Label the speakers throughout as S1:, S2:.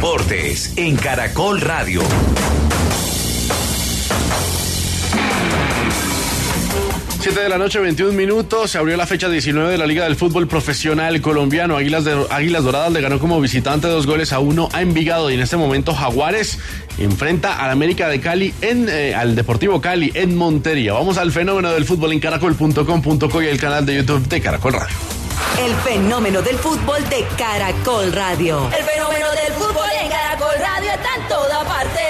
S1: Deportes en Caracol Radio.
S2: Siete de la noche, 21 minutos. Se abrió la fecha 19 de la Liga del Fútbol Profesional Colombiano. Águilas, de, Águilas Doradas le ganó como visitante dos goles a uno a Envigado. Y en este momento Jaguares enfrenta al América de Cali en eh, al Deportivo Cali en Montería. Vamos al fenómeno del fútbol en caracol.com.co y el canal de YouTube de Caracol Radio.
S3: El fenómeno del fútbol de Caracol Radio.
S4: El fenómeno del fútbol en Caracol Radio está en toda parte.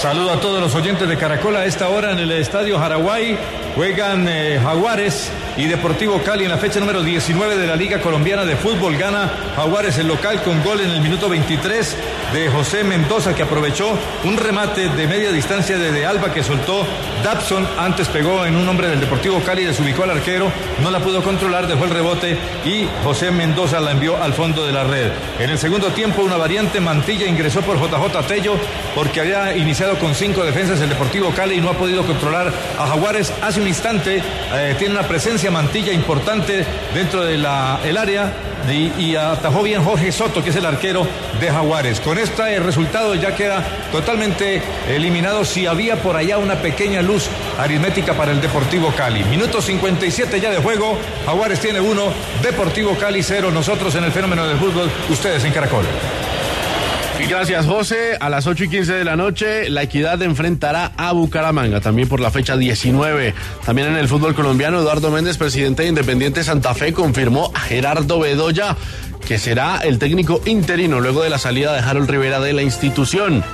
S5: Saludo a todos los oyentes de Caracol a esta hora en el Estadio Jaraguay. Juegan eh, Jaguares y Deportivo Cali en la fecha número 19 de la Liga Colombiana de Fútbol. Gana Jaguares el local con gol en el minuto 23 de José Mendoza que aprovechó un remate de media distancia de, de Alba que soltó Dabson. Antes pegó en un hombre del Deportivo Cali, desubicó al arquero, no la pudo controlar, dejó el rebote y José Mendoza la envió al fondo de la red. En el segundo tiempo una variante Mantilla ingresó por JJ Tello porque había iniciado con cinco defensas el Deportivo Cali y no ha podido controlar a Jaguares. Hace un instante eh, tiene una presencia Mantilla importante dentro del el área y, y, atajó bien Jorge Soto, que es el arquero de Jaguares. Con este resultado ya queda totalmente eliminado si había por allá una pequeña luz aritmética para el Deportivo Cali. Minuto 57 ya de juego, Jaguares tiene uno, Deportivo Cali cero, nosotros en el fenómeno del fútbol, ustedes en Caracol.
S2: Gracias, José. A las 8 y 15 de la noche, la Equidad enfrentará a Bucaramanga, también por la fecha 19. También en el fútbol colombiano, Eduardo Méndez, presidente de Independiente Santa Fe, confirmó a Gerardo Bedoya que será el técnico interino luego de la salida de Harold Rivera de la institución.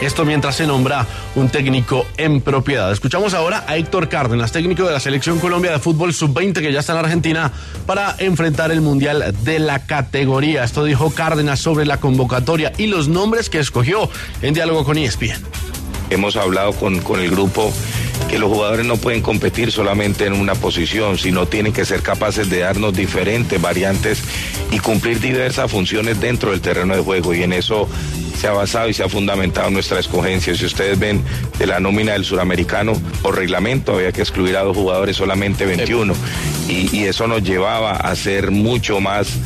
S2: Esto mientras se nombra un técnico en propiedad. Escuchamos ahora a Héctor Cárdenas, técnico de la Selección Colombia de Fútbol Sub-20 que ya está en Argentina para enfrentar el Mundial de la categoría. Esto dijo Cárdenas sobre la convocatoria y los nombres que escogió en diálogo con ESPN.
S6: Hemos hablado con, con el grupo que los jugadores no pueden competir solamente en una posición, sino tienen que ser capaces de darnos diferentes variantes y cumplir diversas funciones dentro del terreno de juego. Y en eso se ha basado y se ha fundamentado nuestra escogencia. Si ustedes ven de la nómina del suramericano, por reglamento había que excluir a dos jugadores, solamente 21. Y, y eso nos llevaba a ser mucho más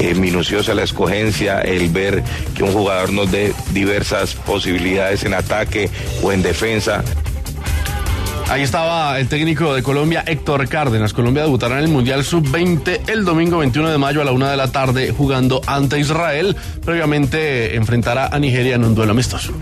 S6: eh, minuciosa la escogencia, el ver que un jugador nos dé diversas posibilidades en ataque o en defensa.
S2: Ahí estaba el técnico de Colombia, Héctor Cárdenas. Colombia debutará en el Mundial Sub-20 el domingo 21 de mayo a la una de la tarde jugando ante Israel. Previamente enfrentará a Nigeria en un duelo amistoso.